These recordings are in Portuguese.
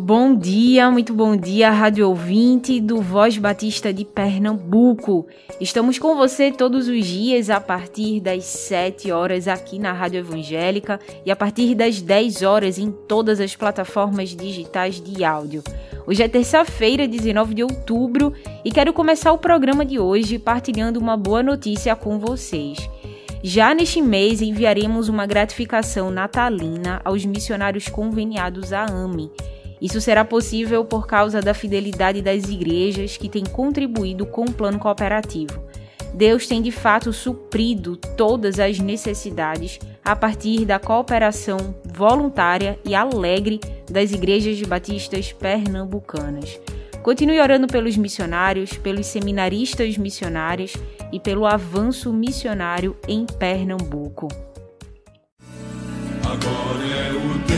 Bom dia, muito bom dia, rádio ouvinte do Voz Batista de Pernambuco. Estamos com você todos os dias a partir das 7 horas aqui na Rádio Evangélica e a partir das 10 horas em todas as plataformas digitais de áudio. Hoje é terça-feira, 19 de outubro, e quero começar o programa de hoje partilhando uma boa notícia com vocês. Já neste mês enviaremos uma gratificação natalina aos missionários conveniados à AME. Isso será possível por causa da fidelidade das igrejas que têm contribuído com o plano cooperativo. Deus tem de fato suprido todas as necessidades a partir da cooperação voluntária e alegre das igrejas batistas pernambucanas. Continue orando pelos missionários, pelos seminaristas missionários e pelo avanço missionário em Pernambuco. Agora é o tempo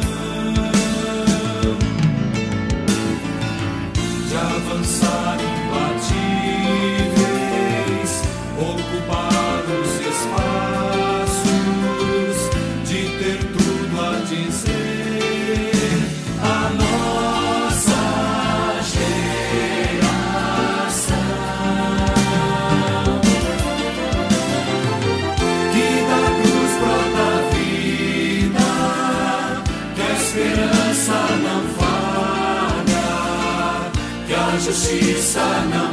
De sana.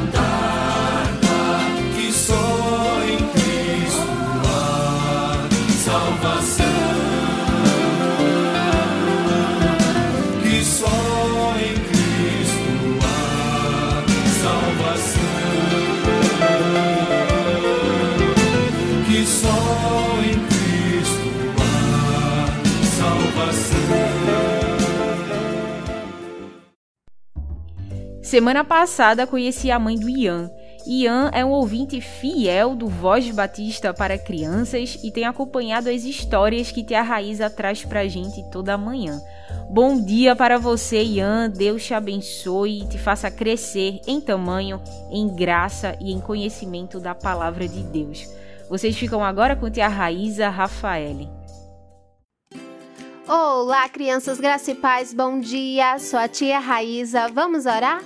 Semana passada conheci a mãe do Ian. Ian é um ouvinte fiel do Voz Batista para crianças e tem acompanhado as histórias que Tia Raíza traz pra gente toda manhã. Bom dia para você, Ian. Deus te abençoe e te faça crescer em tamanho, em graça e em conhecimento da palavra de Deus. Vocês ficam agora com Tia Raíza Rafaele. Olá, crianças graça e paz, bom dia. Sou a tia Raíza. Vamos orar?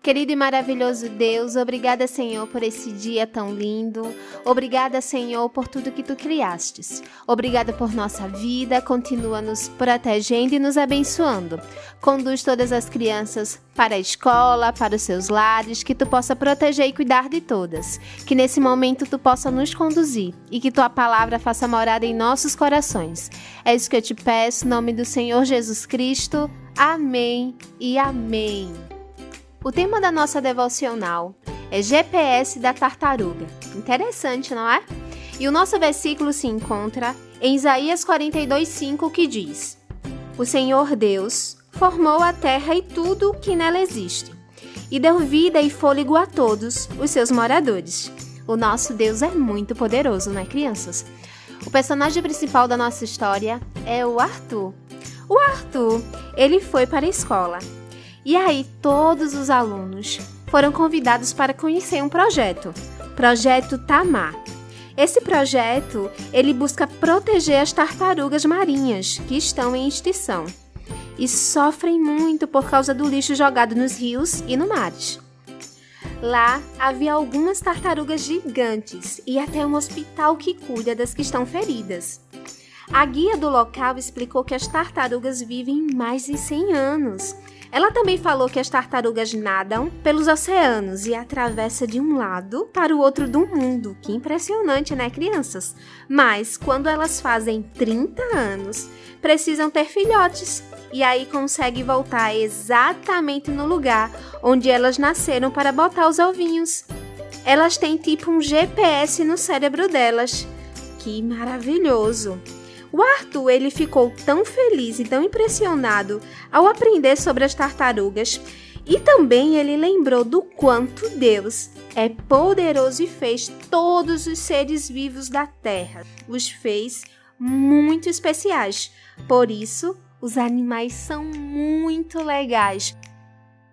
Querido e maravilhoso Deus, obrigada, Senhor, por esse dia tão lindo. Obrigada, Senhor, por tudo que tu criastes. Obrigada por nossa vida. Continua nos protegendo e nos abençoando. Conduz todas as crianças para a escola, para os seus lares, que tu possa proteger e cuidar de todas. Que nesse momento tu possa nos conduzir e que tua palavra faça morada em nossos corações. É isso que eu te peço, em nome do Senhor Jesus Cristo. Amém e amém. O tema da nossa devocional é GPS da tartaruga. Interessante, não é? E o nosso versículo se encontra em Isaías 42:5, que diz: O Senhor Deus formou a terra e tudo que nela existe, e deu vida e fôlego a todos os seus moradores. O nosso Deus é muito poderoso, não é, crianças? O personagem principal da nossa história é o Arthur. O Arthur, ele foi para a escola e aí todos os alunos foram convidados para conhecer um projeto, Projeto Tamar. Esse projeto, ele busca proteger as tartarugas marinhas que estão em extinção e sofrem muito por causa do lixo jogado nos rios e no mares. Lá havia algumas tartarugas gigantes e até um hospital que cuida das que estão feridas. A guia do local explicou que as tartarugas vivem mais de 100 anos. Ela também falou que as tartarugas nadam pelos oceanos e atravessam de um lado para o outro do mundo. Que impressionante, né, crianças? Mas quando elas fazem 30 anos, precisam ter filhotes e aí consegue voltar exatamente no lugar onde elas nasceram para botar os ovinhos. Elas têm tipo um GPS no cérebro delas. Que maravilhoso! O Arthur ele ficou tão feliz e tão impressionado ao aprender sobre as tartarugas e também ele lembrou do quanto Deus é poderoso e fez todos os seres vivos da terra. Os fez muito especiais. Por isso, os animais são muito legais.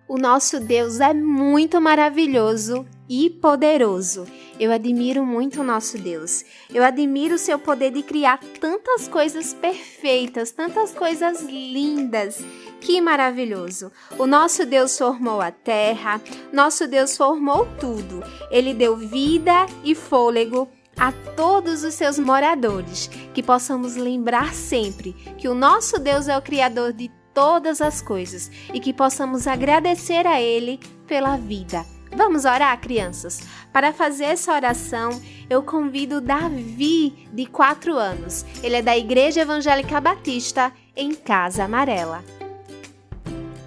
O nosso Deus é muito maravilhoso e poderoso. Eu admiro muito o nosso Deus. Eu admiro o seu poder de criar tantas coisas perfeitas, tantas coisas lindas. Que maravilhoso! O nosso Deus formou a terra, nosso Deus formou tudo. Ele deu vida e fôlego a todos os seus moradores. Que possamos lembrar sempre que o nosso Deus é o Criador de todas as coisas e que possamos agradecer a Ele pela vida Vamos orar, crianças? Para fazer essa oração, eu convido Davi, de 4 anos. Ele é da Igreja Evangélica Batista, em Casa Amarela.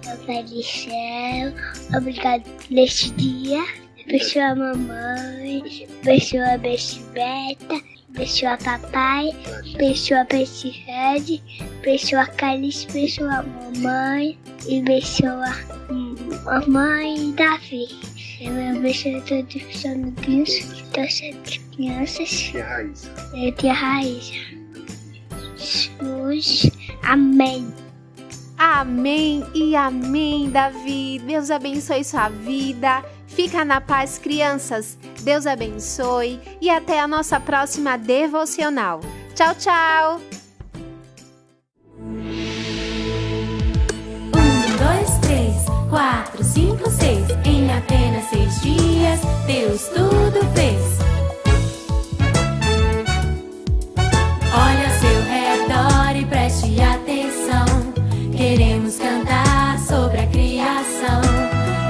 Papai do céu, obrigado por este dia. Abençoa a mamãe, abençoa a Beta, abençoa papai, abençoa a Red, abençoa a Calice, abençoa a mamãe e abençoa a mãe Davi. Eu abençoe todos os amiguinhos, todas as crianças. Tia Raíssa. É, tia Raíssa. Jesus. Amém. Amém e amém, Davi. Deus abençoe sua vida. Fica na paz, crianças. Deus abençoe e até a nossa próxima devocional. Tchau, tchau. Um, dois, três, quatro, cinco, seis. Apenas seis dias, Deus tudo fez. Olha ao seu redor e preste atenção. Queremos cantar sobre a criação.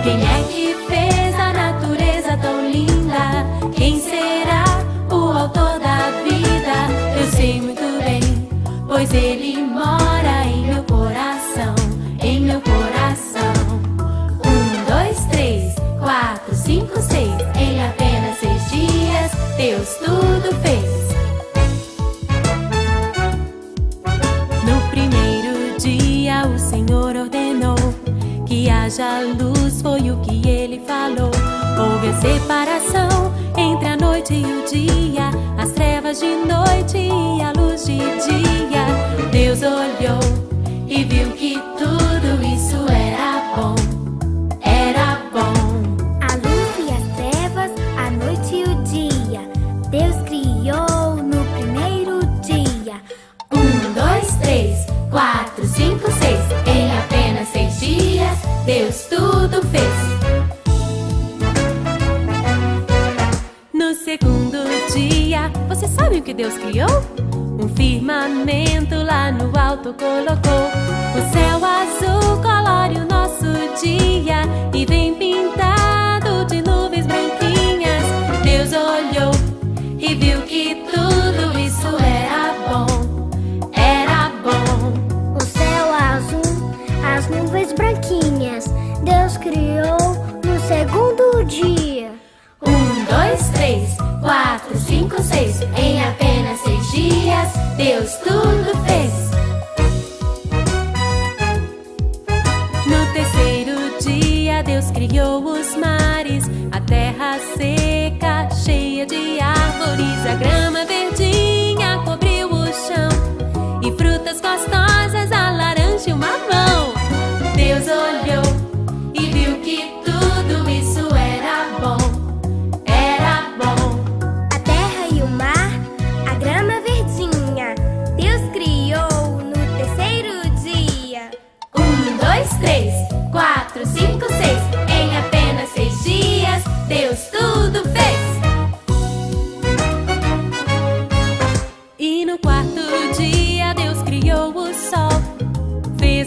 Quem é que fez a natureza tão linda? Quem será o autor da vida? Eu sei muito bem, pois ele Deus tudo fez. No primeiro dia o Senhor ordenou que haja luz, foi o que ele falou. Houve a separação entre a noite e o dia, as trevas de noite e a luz de dia. Deus olhou e viu que Deus criou? Um firmamento lá no alto colocou. O céu azul colore o nosso dia e vem pintado de nuvens branquinhas. Deus olhou e viu que tudo isso era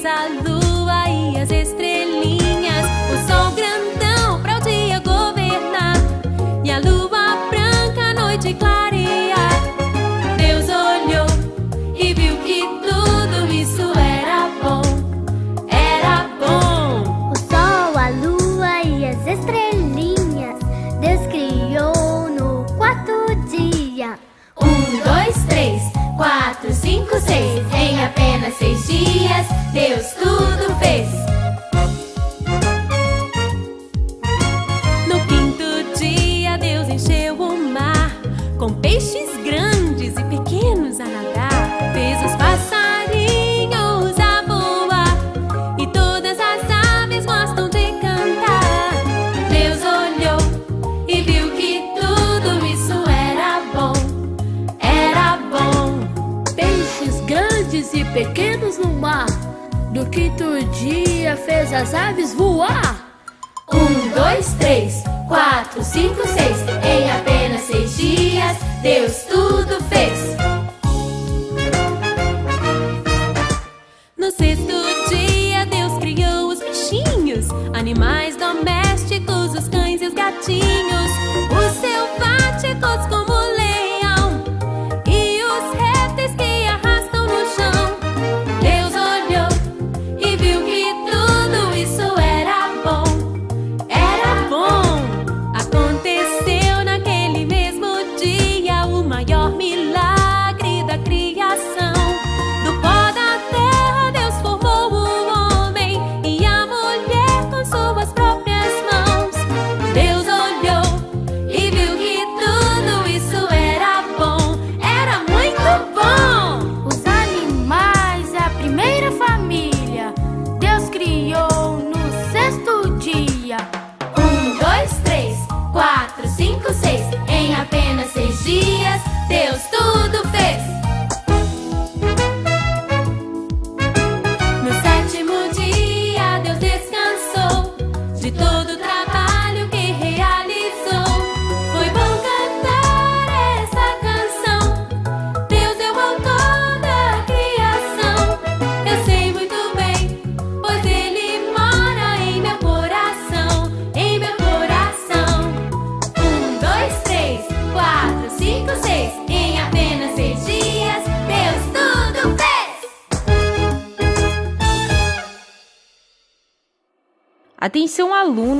a lua e as estrelinhas, o sol grandão pra o dia governar e a lua branca a noite clarear. Deus olhou e viu que tudo isso era bom, era bom. O sol, a lua e as estrelinhas, Deus criou no quarto dia. Um, dois, três, quatro, cinco, seis, em apenas seis dias. Deus tudo fez. No quinto dia, Deus encheu o mar com peixes grandes e pequenos a nadar. Fez os passarinhos a voar e todas as aves gostam de cantar. Deus olhou e viu que tudo isso era bom. Era bom. Peixes grandes e pequenos no mar. Do quinto dia fez as aves voar. Um, dois, três, quatro, cinco, seis. Em apenas seis dias, Deus tudo fez. No sexto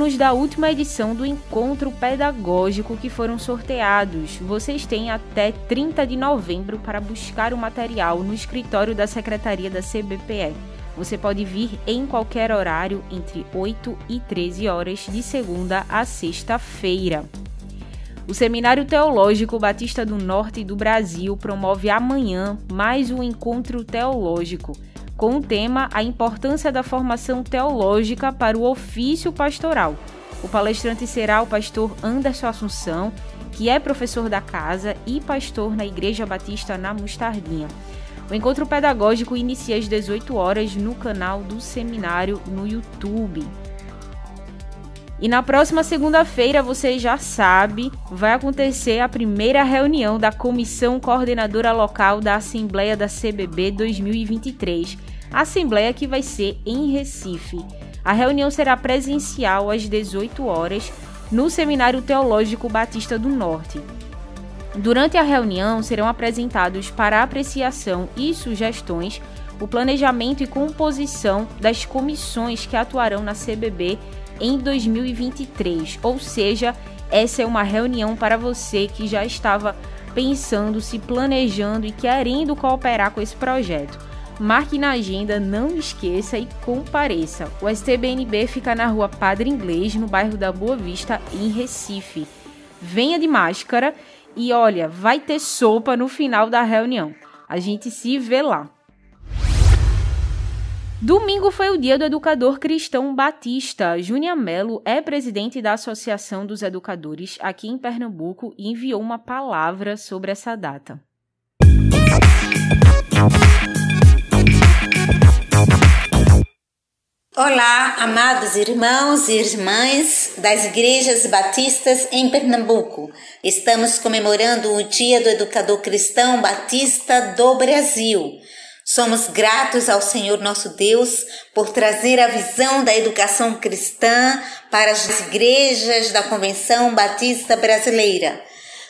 alunos da última edição do encontro pedagógico que foram sorteados. Vocês têm até 30 de novembro para buscar o material no escritório da Secretaria da CBPE. Você pode vir em qualquer horário entre 8 e 13 horas de segunda a sexta-feira. O Seminário Teológico Batista do Norte do Brasil promove amanhã mais um encontro teológico com o tema A Importância da Formação Teológica para o Ofício Pastoral. O palestrante será o pastor Anderson Assunção, que é professor da casa e pastor na Igreja Batista na Mostardinha. O encontro pedagógico inicia às 18 horas no canal do seminário no YouTube. E na próxima segunda-feira, você já sabe, vai acontecer a primeira reunião da Comissão Coordenadora Local da Assembleia da CBB 2023. A assembleia que vai ser em Recife. A reunião será presencial às 18 horas no Seminário Teológico Batista do Norte. Durante a reunião serão apresentados para apreciação e sugestões o planejamento e composição das comissões que atuarão na CBB em 2023. Ou seja, essa é uma reunião para você que já estava pensando, se planejando e querendo cooperar com esse projeto. Marque na agenda, não esqueça e compareça. O STBNB fica na rua Padre Inglês, no bairro da Boa Vista, em Recife. Venha de máscara e olha, vai ter sopa no final da reunião. A gente se vê lá. Domingo foi o dia do educador cristão batista. Júnia Melo é presidente da Associação dos Educadores aqui em Pernambuco e enviou uma palavra sobre essa data. Olá, amados irmãos e irmãs das igrejas batistas em Pernambuco. Estamos comemorando o Dia do Educador Cristão Batista do Brasil. Somos gratos ao Senhor nosso Deus por trazer a visão da educação cristã para as igrejas da Convenção Batista Brasileira.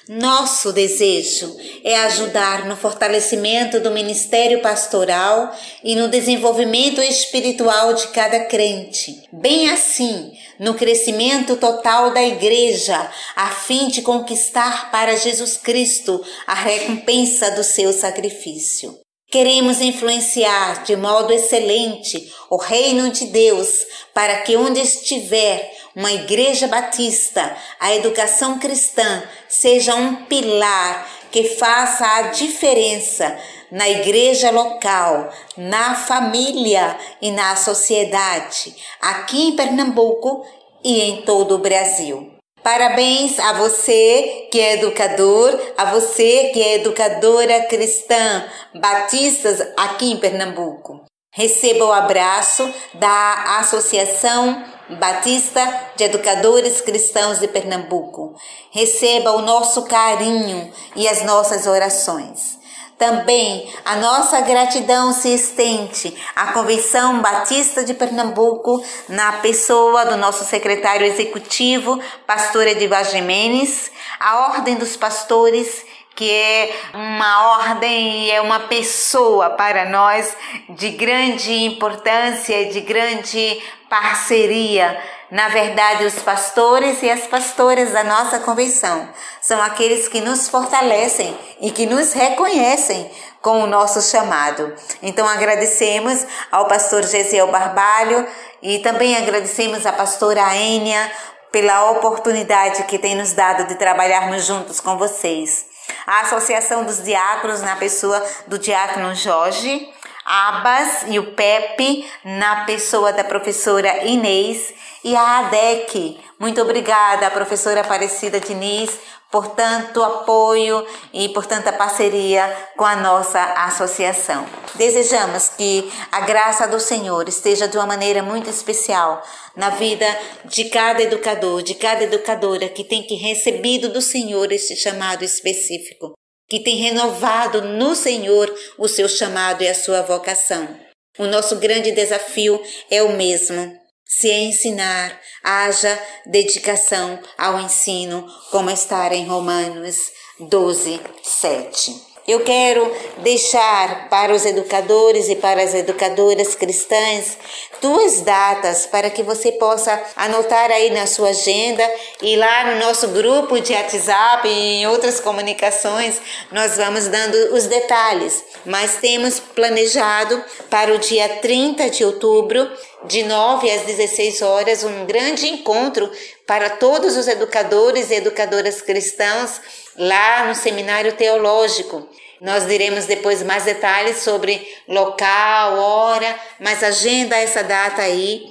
Nosso desejo é ajudar no fortalecimento do ministério pastoral e no desenvolvimento espiritual de cada crente, bem assim no crescimento total da igreja, a fim de conquistar para Jesus Cristo a recompensa do seu sacrifício. Queremos influenciar de modo excelente o reino de Deus para que onde estiver uma igreja batista, a educação cristã seja um pilar que faça a diferença na igreja local, na família e na sociedade, aqui em Pernambuco e em todo o Brasil. Parabéns a você que é educador, a você que é educadora cristã, batistas aqui em Pernambuco. Receba o abraço da Associação Batista de Educadores Cristãos de Pernambuco. Receba o nosso carinho e as nossas orações. Também a nossa gratidão se estende. À Convenção Batista de Pernambuco, na pessoa do nosso secretário executivo, pastor Edivar Jimenez, a Ordem dos Pastores que é uma ordem e é uma pessoa para nós de grande importância, de grande parceria. Na verdade, os pastores e as pastoras da nossa convenção são aqueles que nos fortalecem e que nos reconhecem com o nosso chamado. Então agradecemos ao pastor Gesiel Barbalho e também agradecemos à pastora Enia pela oportunidade que tem nos dado de trabalharmos juntos com vocês a Associação dos Diáconos na pessoa do diácono Jorge, Abas e o Pepe na pessoa da professora Inês e a ADEC. Muito obrigada, professora Aparecida Diniz, por tanto apoio e por tanta parceria com a nossa associação. Desejamos que a graça do Senhor esteja de uma maneira muito especial na vida de cada educador, de cada educadora que tem que recebido do Senhor este chamado específico, que tem renovado no Senhor o seu chamado e a sua vocação. O nosso grande desafio é o mesmo se ensinar, haja dedicação ao ensino, como está em Romanos 12, 7. Eu quero deixar para os educadores e para as educadoras cristãs duas datas para que você possa anotar aí na sua agenda e lá no nosso grupo de WhatsApp e em outras comunicações nós vamos dando os detalhes. Mas temos planejado para o dia 30 de outubro, de 9 às 16 horas, um grande encontro para todos os educadores e educadoras cristãos lá no seminário teológico. Nós diremos depois mais detalhes sobre local, hora, mas agenda essa data aí.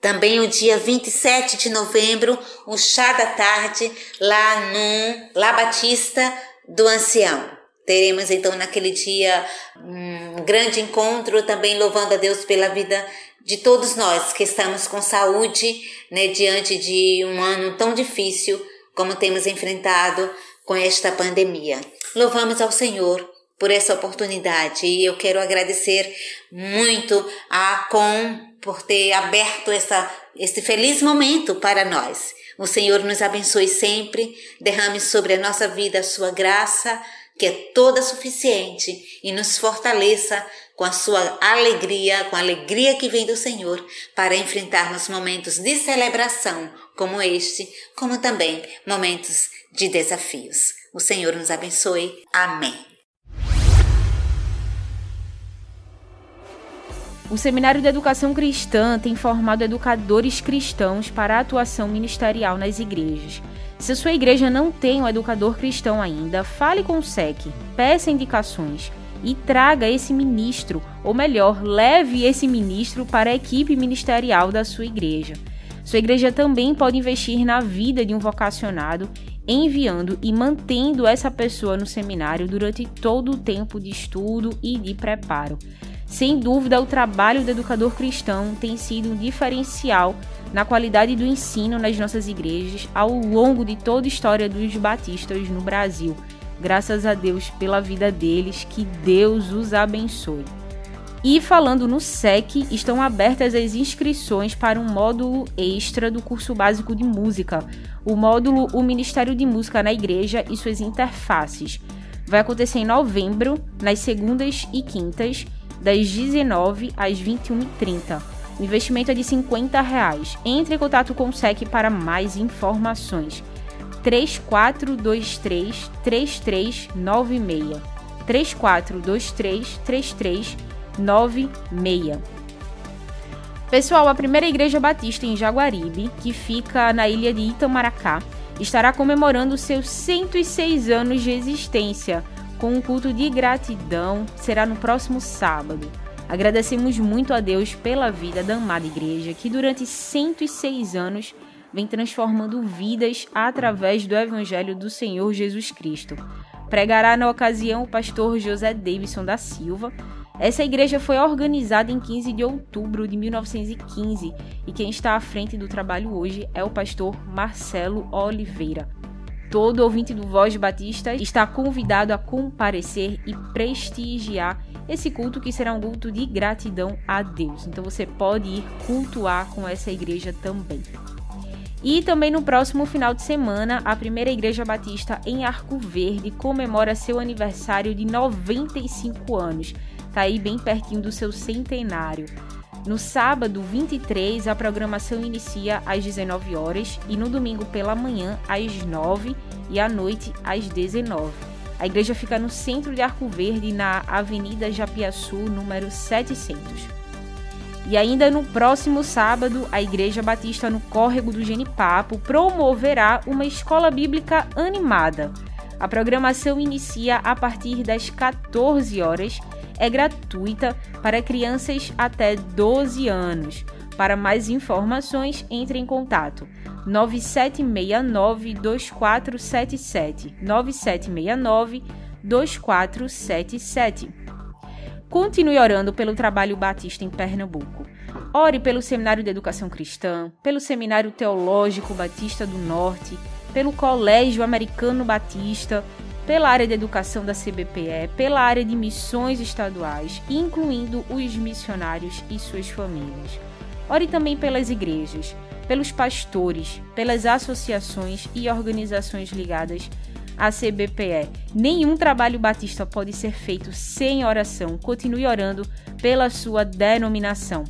Também o dia 27 de novembro, o chá da tarde, lá no La Batista do Ancião. Teremos então naquele dia um grande encontro, também louvando a Deus pela vida de todos nós que estamos com saúde, né, diante de um ano tão difícil como temos enfrentado com esta pandemia. Louvamos ao Senhor por essa oportunidade e eu quero agradecer muito a Com por ter aberto essa, esse feliz momento para nós. O Senhor nos abençoe sempre, derrame sobre a nossa vida a sua graça, que é toda suficiente, e nos fortaleça com a sua alegria, com a alegria que vem do Senhor, para enfrentarmos momentos de celebração como este, como também momentos de desafios. O Senhor nos abençoe. Amém. O Seminário de Educação Cristã tem formado educadores cristãos para a atuação ministerial nas igrejas. Se sua igreja não tem um educador cristão ainda, fale com o SEC, peça indicações e traga esse ministro, ou melhor, leve esse ministro para a equipe ministerial da sua igreja. Sua igreja também pode investir na vida de um vocacionado enviando e mantendo essa pessoa no seminário durante todo o tempo de estudo e de preparo. Sem dúvida, o trabalho do educador cristão tem sido um diferencial na qualidade do ensino nas nossas igrejas ao longo de toda a história dos batistas no Brasil. Graças a Deus pela vida deles, que Deus os abençoe. E falando no SEC, estão abertas as inscrições para um módulo extra do curso básico de música, o módulo O Ministério de Música na Igreja e suas interfaces. Vai acontecer em novembro, nas segundas e quintas, das 19 às 21h30. O investimento é de 50 reais. Entre em contato com o SEC para mais informações. 3423 3396 3423 3396 Pessoal, a primeira igreja batista em Jaguaribe, que fica na ilha de Itamaracá, estará comemorando seus 106 anos de existência com um culto de gratidão. Será no próximo sábado. Agradecemos muito a Deus pela vida da amada igreja, que durante 106 anos vem transformando vidas através do Evangelho do Senhor Jesus Cristo. Pregará na ocasião o pastor José Davidson da Silva Essa igreja foi organizada em 15 de outubro de 1915 e quem está à frente do trabalho hoje é o pastor Marcelo Oliveira. Todo ouvinte do Voz Batista está convidado a comparecer e prestigiar esse culto que será um culto de gratidão a Deus. Então você pode ir cultuar com essa igreja também. E também no próximo final de semana, a primeira Igreja Batista em Arco Verde comemora seu aniversário de 95 anos. Tá aí bem pertinho do seu centenário. No sábado 23, a programação inicia às 19 horas e no domingo pela manhã às 9 e à noite às 19. A igreja fica no centro de Arco Verde, na Avenida Japiaçu, número 700. E ainda no próximo sábado, a Igreja Batista no Córrego do Genipapo promoverá uma escola bíblica animada. A programação inicia a partir das 14 horas é gratuita para crianças até 12 anos. Para mais informações, entre em contato 9769 2477 9769 2477. Continue orando pelo trabalho batista em Pernambuco. Ore pelo Seminário de Educação Cristã, pelo Seminário Teológico Batista do Norte, pelo Colégio Americano Batista, pela área de educação da CBPE, pela área de missões estaduais, incluindo os missionários e suas famílias. Ore também pelas igrejas, pelos pastores, pelas associações e organizações ligadas à CBPE. Nenhum trabalho batista pode ser feito sem oração. Continue orando pela sua denominação.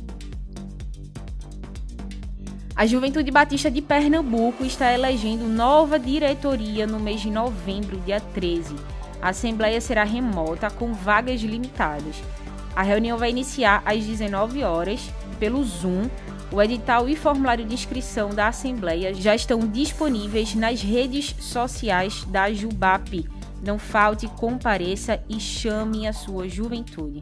A Juventude Batista de Pernambuco está elegendo nova diretoria no mês de novembro, dia 13. A assembleia será remota com vagas limitadas. A reunião vai iniciar às 19 horas pelo Zoom. O edital e formulário de inscrição da assembleia já estão disponíveis nas redes sociais da Jubap. Não falte, compareça e chame a sua juventude.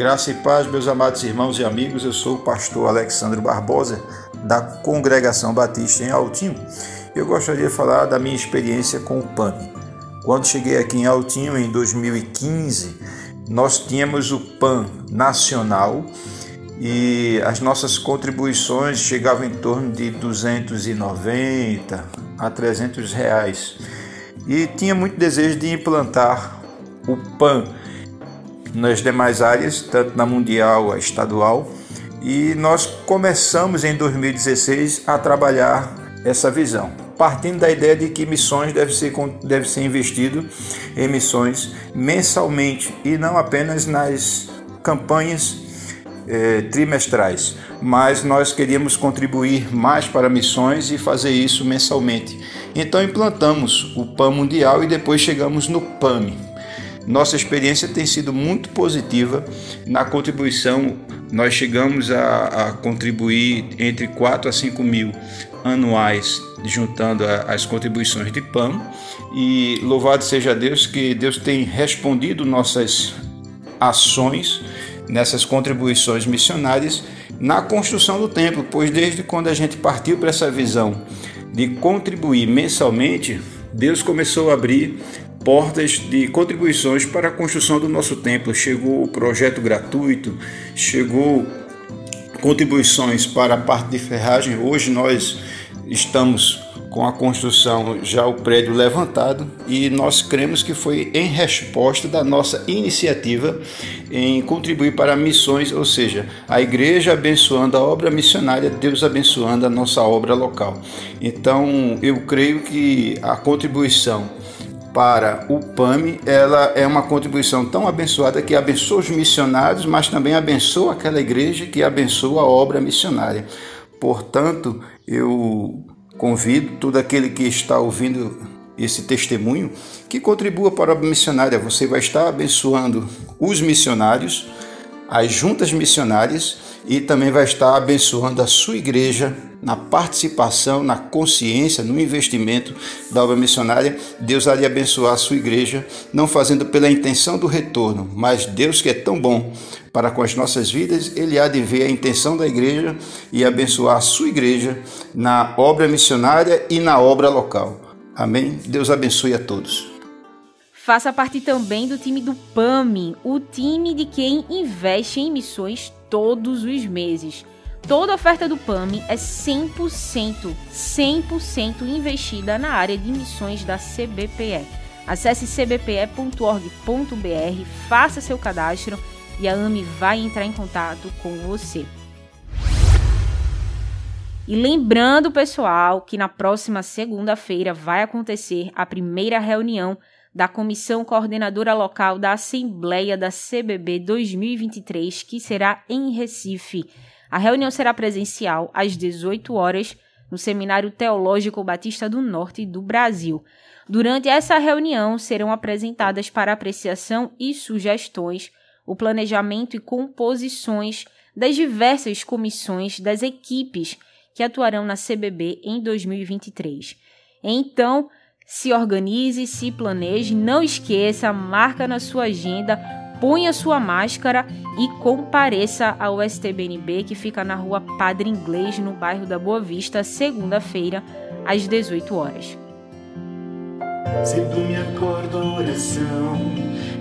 Graça e paz, meus amados irmãos e amigos. Eu sou o pastor Alexandre Barbosa, da Congregação Batista em Altinho. Eu gostaria de falar da minha experiência com o PAN. Quando cheguei aqui em Altinho, em 2015, nós tínhamos o PAN nacional e as nossas contribuições chegavam em torno de 290 a 300 reais. E tinha muito desejo de implantar o PAN nas demais áreas, tanto na mundial, a estadual, e nós começamos em 2016 a trabalhar essa visão, partindo da ideia de que missões deve ser, deve ser investido em missões mensalmente e não apenas nas campanhas eh, trimestrais, mas nós queríamos contribuir mais para missões e fazer isso mensalmente. Então implantamos o PAN Mundial e depois chegamos no PAMI, nossa experiência tem sido muito positiva na contribuição. Nós chegamos a, a contribuir entre 4 a 5 mil anuais, juntando a, as contribuições de PAN. E louvado seja Deus que Deus tem respondido nossas ações nessas contribuições missionárias na construção do templo, pois desde quando a gente partiu para essa visão de contribuir mensalmente, Deus começou a abrir portas de contribuições para a construção do nosso templo. Chegou o projeto gratuito, chegou contribuições para a parte de ferragem. Hoje nós estamos com a construção já o prédio levantado e nós cremos que foi em resposta da nossa iniciativa em contribuir para missões, ou seja, a igreja abençoando a obra missionária, Deus abençoando a nossa obra local. Então, eu creio que a contribuição para o PAMI, ela é uma contribuição tão abençoada que abençoa os missionários, mas também abençoa aquela igreja que abençoa a obra missionária. Portanto, eu convido todo aquele que está ouvindo esse testemunho, que contribua para a obra missionária. Você vai estar abençoando os missionários, as juntas missionárias e também vai estar abençoando a sua igreja na participação, na consciência, no investimento da obra missionária. Deus há de abençoar a sua igreja, não fazendo pela intenção do retorno, mas Deus que é tão bom para com as nossas vidas, ele há de ver a intenção da igreja e abençoar a sua igreja na obra missionária e na obra local. Amém? Deus abençoe a todos. Faça parte também do time do PAMI, o time de quem investe em missões todos os meses. Toda oferta do PAMI é 100%, 100% investida na área de missões da CBPE. Acesse cbpe.org.br, faça seu cadastro e a AMI vai entrar em contato com você. E lembrando, pessoal, que na próxima segunda-feira vai acontecer a primeira reunião da Comissão Coordenadora Local da Assembleia da CBB 2023, que será em Recife. A reunião será presencial às 18 horas no Seminário Teológico Batista do Norte do Brasil. Durante essa reunião serão apresentadas para apreciação e sugestões o planejamento e composições das diversas comissões das equipes que atuarão na CBB em 2023. Então, se organize, se planeje, não esqueça, marca na sua agenda, ponha sua máscara e compareça ao STBNB que fica na rua Padre Inglês, no bairro da Boa Vista, segunda-feira, às 18 horas. Cedo me acordo a oração,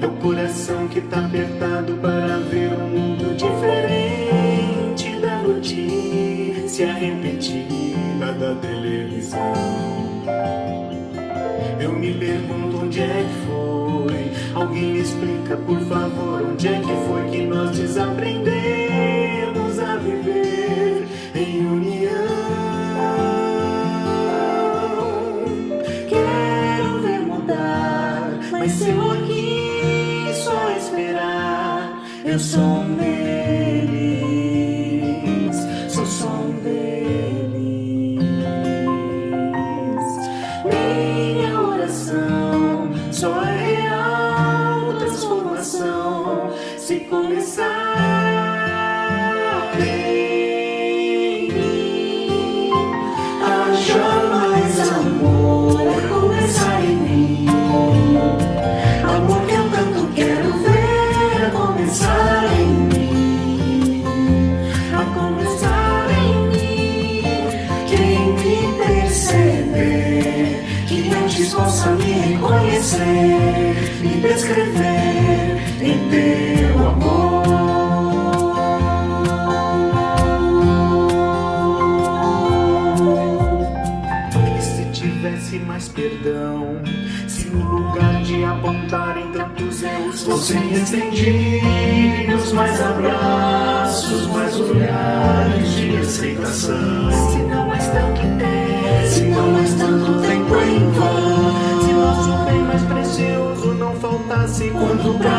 é o coração que tá apertado para ver um mundo diferente da notícia repetida da televisão. Eu me pergunto onde é que foi. Alguém me explica, por favor, onde é que foi que nós desaprendemos a viver em união. Quero ver mudar, mas se eu aqui só esperar, eu sou um de apontarem tantos erros fossem estendidos mais abraços, mais olhares de aceitação. Se não mais tanto tempo, se não mais tanto tempo em vão, se nosso bem mais precioso não faltasse quando pra